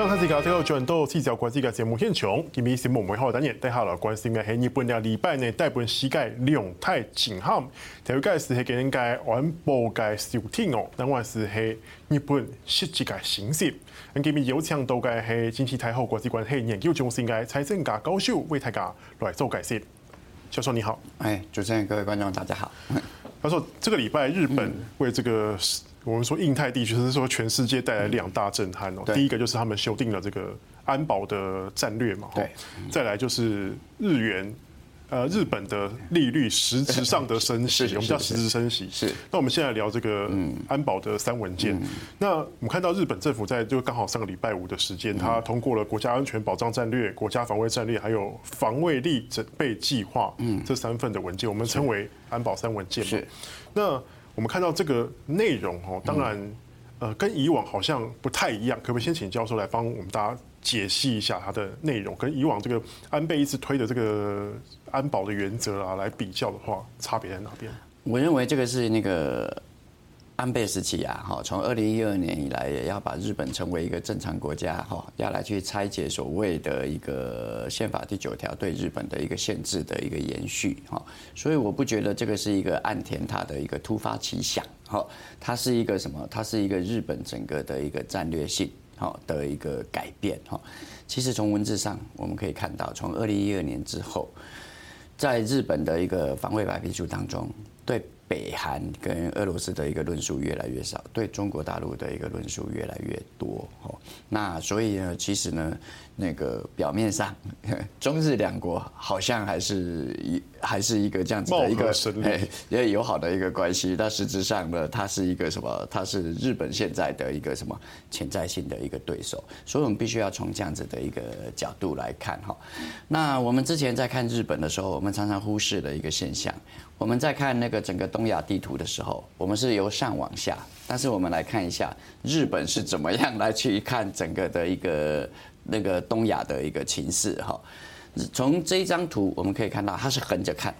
刚才提到最后转到聚焦国际嘅节目现场，今日新闻媒体等人带下来关心嘅系日本嘅礼拜呢，大部分世界两太震撼。第一个是系今日嘅环保嘅收听哦，另外是系日本实际嘅形势。今日有请到嘅系经济太后国际关系研究中心嘅蔡正甲教授为大家来做解释。教授你好，哎，主持人各位观众大家好。他说这个礼拜日本为这个。我们说印太地区是说全世界带来两大震撼哦。第一个就是他们修订了这个安保的战略嘛。对。再来就是日元，呃，日本的利率实质上的升息，我们叫实质升息。是。那我们现在聊这个安保的三文件。那我们看到日本政府在就刚好上个礼拜五的时间，他通过了国家安全保障战略、国家防卫战略还有防卫力准备计划，嗯，这三份的文件，我们称为安保三文件嘛。是。那我们看到这个内容哦，当然，呃，跟以往好像不太一样。可不可以先请教授来帮我们大家解析一下它的内容，跟以往这个安倍一直推的这个安保的原则啊来比较的话，差别在哪边？我认为这个是那个。安倍时期啊，哈，从二零一二年以来，也要把日本成为一个正常国家，哈，要来去拆解所谓的一个宪法第九条对日本的一个限制的一个延续，哈，所以我不觉得这个是一个岸田他的一个突发奇想，哈，它是一个什么？它是一个日本整个的一个战略性，哈的一个改变，哈。其实从文字上我们可以看到，从二零一二年之后，在日本的一个防卫白皮书当中，对。北韩跟俄罗斯的一个论述越来越少，对中国大陆的一个论述越来越多。哦，那所以呢，其实呢，那个表面上中日两国好像还是一还是一个这样子的一个哎，也友好的一个关系。但实质上呢，它是一个什么？它是日本现在的一个什么潜在性的一个对手。所以我们必须要从这样子的一个角度来看哈。那我们之前在看日本的时候，我们常常忽视的一个现象。我们在看那个整个东亚地图的时候，我们是由上往下，但是我们来看一下日本是怎么样来去看整个的一个那个东亚的一个情势哈。从这一张图我们可以看到，它是横着看，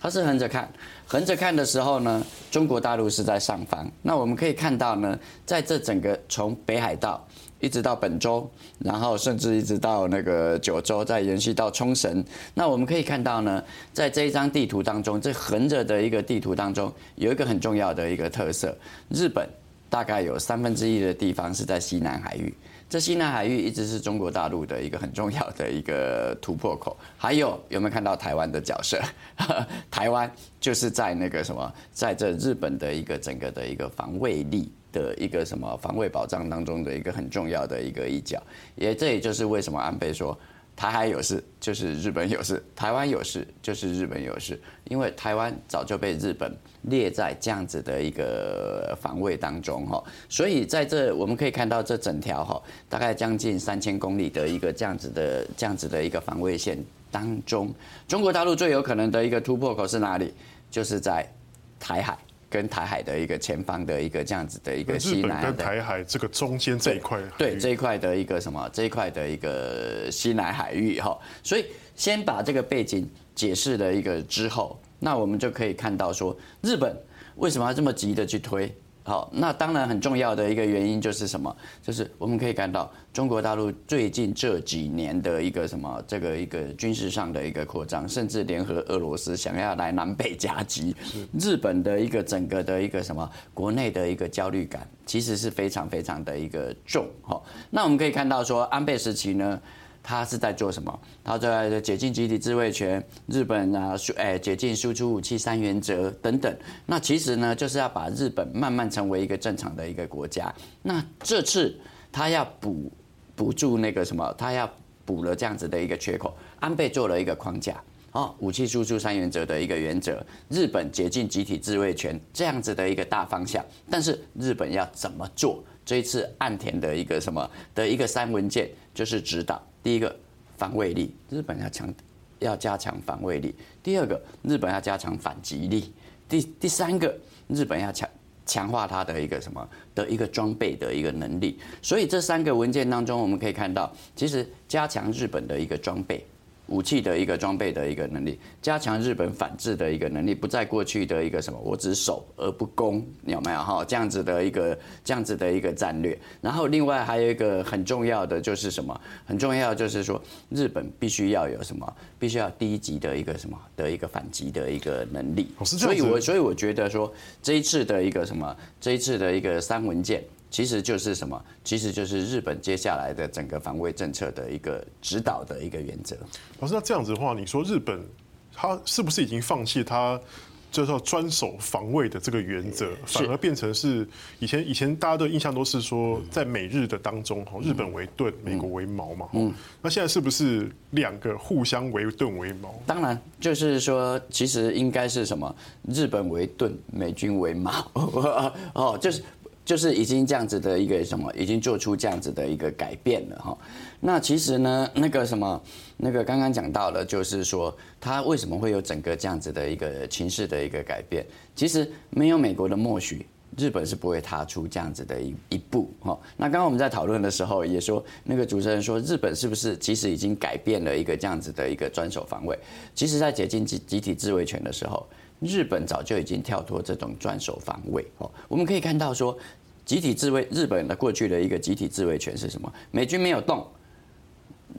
它是横着看，横着看的时候呢，中国大陆是在上方。那我们可以看到呢，在这整个从北海道。一直到本州，然后甚至一直到那个九州，再延续到冲绳。那我们可以看到呢，在这一张地图当中，这横着的一个地图当中，有一个很重要的一个特色：日本大概有三分之一的地方是在西南海域。这西南海域一直是中国大陆的一个很重要的一个突破口。还有有没有看到台湾的角色？台湾就是在那个什么，在这日本的一个整个的一个防卫力。的一个什么防卫保障当中的一个很重要的一个一角，也这也就是为什么安倍说台海有事就是日本有事，台湾有事就是日本有事，因为台湾早就被日本列在这样子的一个防卫当中哈，所以在这我们可以看到这整条哈大概将近三千公里的一个这样子的这样子的一个防卫线当中，中国大陆最有可能的一个突破口是哪里？就是在台海。跟台海的一个前方的一个这样子的一个西南的跟台海这个中间这一块，对这一块的一个什么这一块的一个西南海域哈，所以先把这个背景解释了一个之后，那我们就可以看到说日本为什么要这么急的去推。好，那当然很重要的一个原因就是什么？就是我们可以看到中国大陆最近这几年的一个什么，这个一个军事上的一个扩张，甚至联合俄罗斯想要来南北夹击。日本的一个整个的一个什么国内的一个焦虑感，其实是非常非常的一个重。好，那我们可以看到说安倍时期呢。他是在做什么？他在解禁集体自卫权，日本啊，输诶，解禁输出武器三原则等等。那其实呢，就是要把日本慢慢成为一个正常的一个国家。那这次他要补补助那个什么？他要补了这样子的一个缺口。安倍做了一个框架，哦，武器输出三原则的一个原则，日本解禁集体自卫权这样子的一个大方向。但是日本要怎么做？这一次岸田的一个什么的一个三文件就是指导。第一个防卫力，日本要强，要加强防卫力。第二个，日本要加强反击力。第第三个，日本要强强化它的一个什么的一个装备的一个能力。所以这三个文件当中，我们可以看到，其实加强日本的一个装备，武器的一个装备的一个能力，加强日本反制的一个能力，不在过去的一个什么我只守而不攻，有没有哈？这样子的一个这样子的一个战略。然后另外还有一个很重要的就是什么？很重要就是说日本必须要有什么？必须要低级的一个什么的一个反击的一个能力。所以我所以我觉得说这一次的一个什么？这一次的一个三文舰。其实就是什么？其实就是日本接下来的整个防卫政策的一个指导的一个原则。老师，那这样子的话，你说日本他是不是已经放弃他就是要专守防卫的这个原则，反而变成是以前以前大家的印象都是说在美日的当中，哈，日本为盾，美国为矛嘛。嗯。那现在是不是两个互相为盾为矛？当然，就是说，其实应该是什么？日本为盾，美军为矛。哦，就是。就是已经这样子的一个什么，已经做出这样子的一个改变了哈。那其实呢，那个什么，那个刚刚讲到了，就是说他为什么会有整个这样子的一个情势的一个改变？其实没有美国的默许，日本是不会踏出这样子的一一步哈。那刚刚我们在讨论的时候也说，那个主持人说日本是不是其实已经改变了一个这样子的一个专守防卫？其实，在解禁集集体自卫权的时候。日本早就已经跳脱这种专守防卫哦，我们可以看到说，集体自卫，日本的过去的一个集体自卫权是什么？美军没有动，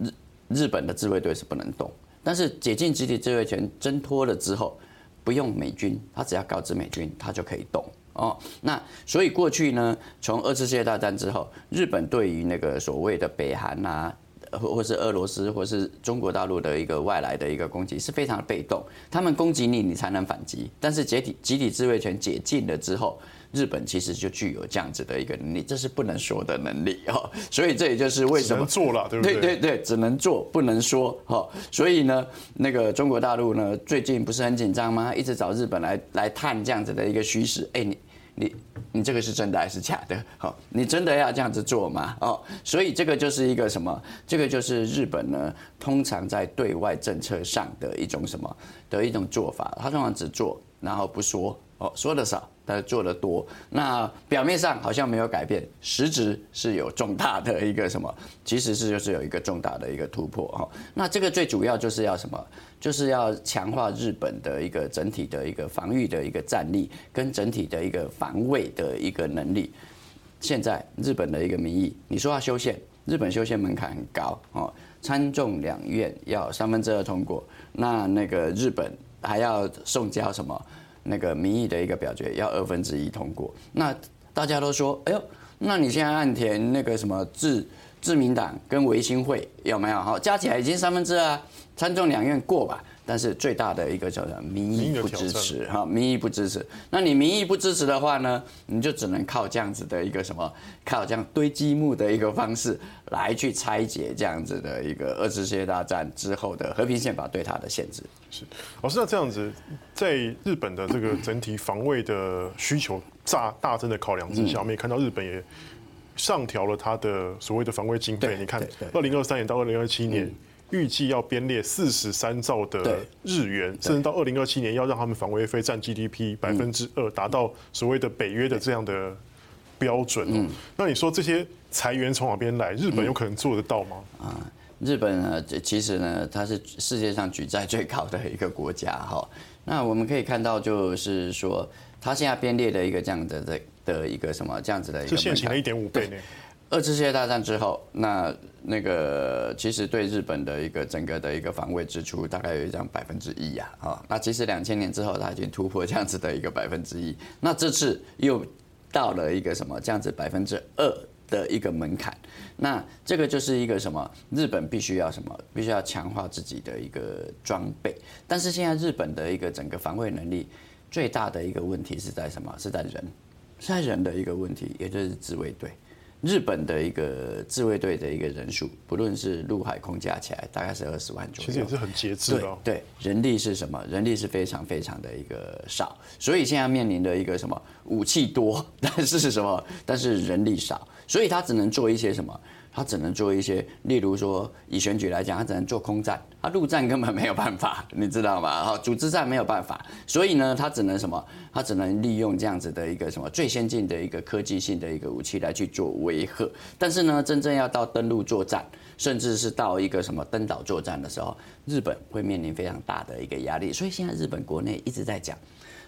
日日本的自卫队是不能动。但是解禁集体自卫权挣脱了之后，不用美军，他只要告知美军，他就可以动哦。那所以过去呢，从二次世界大战之后，日本对于那个所谓的北韩啊。或或是俄罗斯，或是中国大陆的一个外来的一个攻击是非常被动，他们攻击你，你才能反击。但是集体集体自卫权解禁了之后，日本其实就具有这样子的一个能力，这是不能说的能力哦。所以这也就是为什么做了，对不对？对对对，只能做不能说哈。所以呢，那个中国大陆呢，最近不是很紧张吗？一直找日本来来探这样子的一个虚实。哎，你。你你这个是真的还是假的？好，你真的要这样子做吗？哦，所以这个就是一个什么？这个就是日本呢，通常在对外政策上的一种什么的一种做法，他通常只做，然后不说。哦，说的少，他做的多。那表面上好像没有改变，实质是有重大的一个什么？其实是就是有一个重大的一个突破哈。那这个最主要就是要什么？就是要强化日本的一个整体的一个防御的一个战力，跟整体的一个防卫的一个能力。现在日本的一个民意，你说要修宪，日本修宪门槛很高哦，参众两院要三分之二通过，那那个日本还要送交什么？那个民意的一个表决要二分之一通过，那大家都说，哎呦，那你现在岸田那个什么自自民党跟维新会有没有？好，加起来已经三分之二，参众两院过吧。但是最大的一个叫做民意不支持哈，民意不支持。那你民意不支持的话呢，你就只能靠这样子的一个什么，靠这样堆积木的一个方式来去拆解这样子的一个二次世界大战之后的和平宪法对它的限制。是，老师，那这样子，在日本的这个整体防卫的需求大大增的考量之下，我们也看到日本也上调了它的所谓的防卫经费。你看，二零二三年到二零二七年。预计要编列四十三兆的日元，甚至到二零二七年要让他们防卫费占 GDP 百分之二，达到所谓的北约的这样的标准。嗯，那你说这些裁员从哪边来？日本有可能做得到吗？啊，日本呢，其实呢，它是世界上举债最高的一个国家哈。那我们可以看到，就是说，它现在编列的一个这样的的的一个什么这样子的一个，是现行的一点五倍呢。二次世界大战之后，那那个其实对日本的一个整个的一个防卫支出大概有一张百分之一呀，啊，那其实两千年之后，它已经突破这样子的一个百分之一，那这次又到了一个什么这样子百分之二的一个门槛，那这个就是一个什么？日本必须要什么？必须要强化自己的一个装备，但是现在日本的一个整个防卫能力最大的一个问题是在什么？是在人，是在人的一个问题，也就是自卫队。日本的一个自卫队的一个人数，不论是陆海空加起来，大概是二十万左右。其实也是很节制的。对，人力是什么？人力是非常非常的一个少，所以现在面临的一个什么？武器多，但是什么？但是人力少，所以他只能做一些什么？他只能做一些，例如说以选举来讲，他只能做空战，他陆战根本没有办法，你知道吗？好，组织战没有办法，所以呢，他只能什么？他只能利用这样子的一个什么最先进的一个科技性的一个武器来去做威吓。但是呢，真正要到登陆作战，甚至是到一个什么登岛作战的时候，日本会面临非常大的一个压力。所以现在日本国内一直在讲，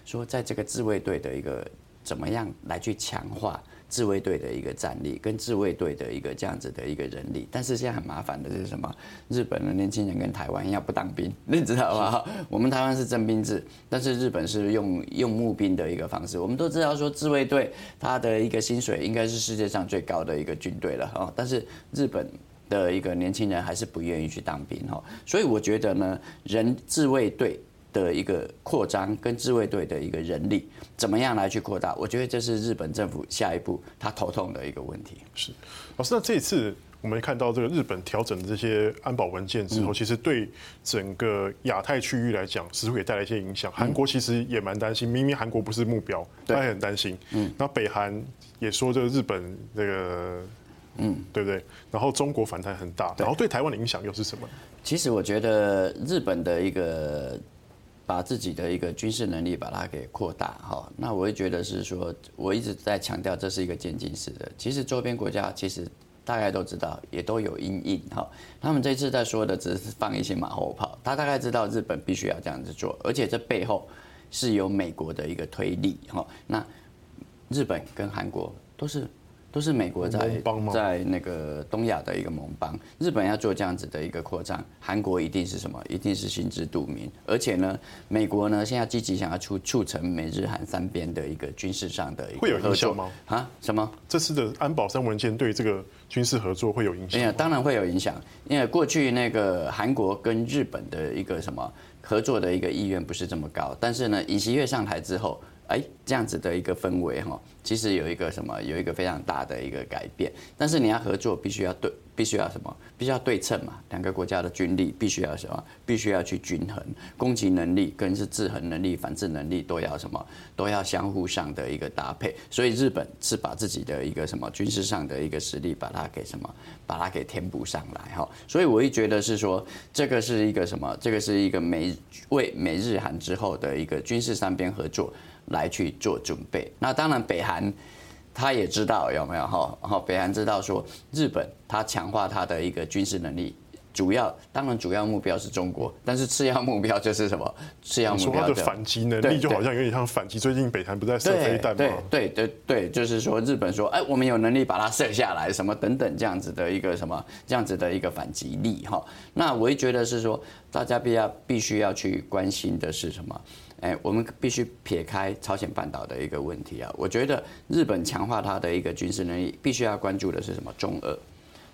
说在这个自卫队的一个怎么样来去强化。自卫队的一个战力跟自卫队的一个这样子的一个人力，但是现在很麻烦的是什么？日本的年轻人跟台湾一样不当兵，你知道吗？我们台湾是征兵制，但是日本是用用募兵的一个方式。我们都知道说自卫队他的一个薪水应该是世界上最高的一个军队了哦，但是日本的一个年轻人还是不愿意去当兵哦，所以我觉得呢，人自卫队。的一个扩张跟自卫队的一个人力怎么样来去扩大？我觉得这是日本政府下一步他头痛的一个问题。是，老师，那这一次我们看到这个日本调整这些安保文件之后，其实对整个亚太区域来讲，似乎也带来一些影响。韩国其实也蛮担心，明明韩国不是目标，他也很担心。嗯，那北韩也说这个日本这个，嗯，对不对？然后中国反弹很大，然后对台湾的影响又是什么？其实我觉得日本的一个。把自己的一个军事能力把它给扩大哈，那我会觉得是说，我一直在强调这是一个渐进式的。其实周边国家其实大概都知道，也都有阴影哈。他们这次在说的只是放一些马后炮，他大概知道日本必须要这样子做，而且这背后是有美国的一个推力哈。那日本跟韩国都是。都是美国在在那个东亚的一个盟邦，日本要做这样子的一个扩张，韩国一定是什么？一定是心知肚明。而且呢，美国呢现在积极想要促促成美日韩三边的一个军事上的一个合作。会有影响吗？啊？什么？这次的安保三文件对这个军事合作会有影响？哎，当然会有影响，因为过去那个韩国跟日本的一个什么合作的一个意愿不是这么高，但是呢，尹锡悦上台之后。哎，这样子的一个氛围哈，其实有一个什么，有一个非常大的一个改变。但是你要合作，必须要对，必须要什么？必须要对称嘛。两个国家的军力必须要什么？必须要去均衡，攻击能力跟是制衡能力、反制能力都要什么？都要相互上的一个搭配。所以日本是把自己的一个什么军事上的一个实力，把它给什么？把它给填补上来哈。所以我会觉得是说，这个是一个什么？这个是一个美为美日韩之后的一个军事三边合作。来去做准备，那当然北韩他也知道有没有哈，然后北韩知道说日本他强化他的一个军事能力，主要当然主要目标是中国，但是次要目标就是什么？次要目标的反击能力就好像有点像反击。最近北韩不在射飞弹吗？对对对对，就是说日本说哎，我们有能力把它射下来，什么等等这样子的一个什么这样子的一个反击力哈。那我也觉得是说大家必要必须要去关心的是什么？哎，我们必须撇开朝鲜半岛的一个问题啊！我觉得日本强化它的一个军事能力，必须要关注的是什么？中俄，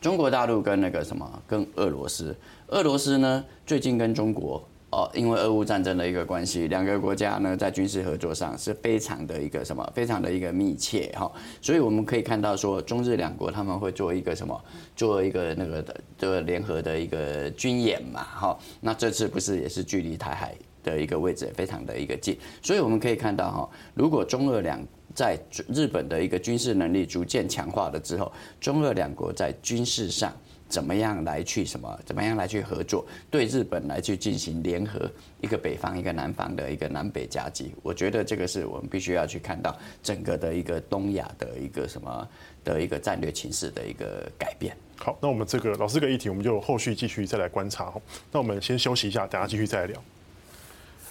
中国大陆跟那个什么，跟俄罗斯。俄罗斯呢，最近跟中国哦，因为俄乌战争的一个关系，两个国家呢在军事合作上是非常的一个什么，非常的一个密切哈。所以我们可以看到说，中日两国他们会做一个什么，做一个那个的这个联合的一个军演嘛哈。那这次不是也是距离台海？的一个位置非常的一个近，所以我们可以看到哈，如果中俄两在日本的一个军事能力逐渐强化了之后，中俄两国在军事上怎么样来去什么，怎么样来去合作，对日本来去进行联合一个北方一个南方的一个南北夹击，我觉得这个是我们必须要去看到整个的一个东亚的一个什么的一个战略情势的一个改变。好，那我们这个老师这个议题，我们就后续继续再来观察。那我们先休息一下，等下继续再来聊。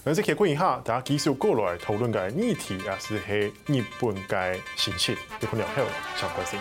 那这期关一下，大家继续过来讨论个议题，也是系日本嘅形势，有可能有相关性。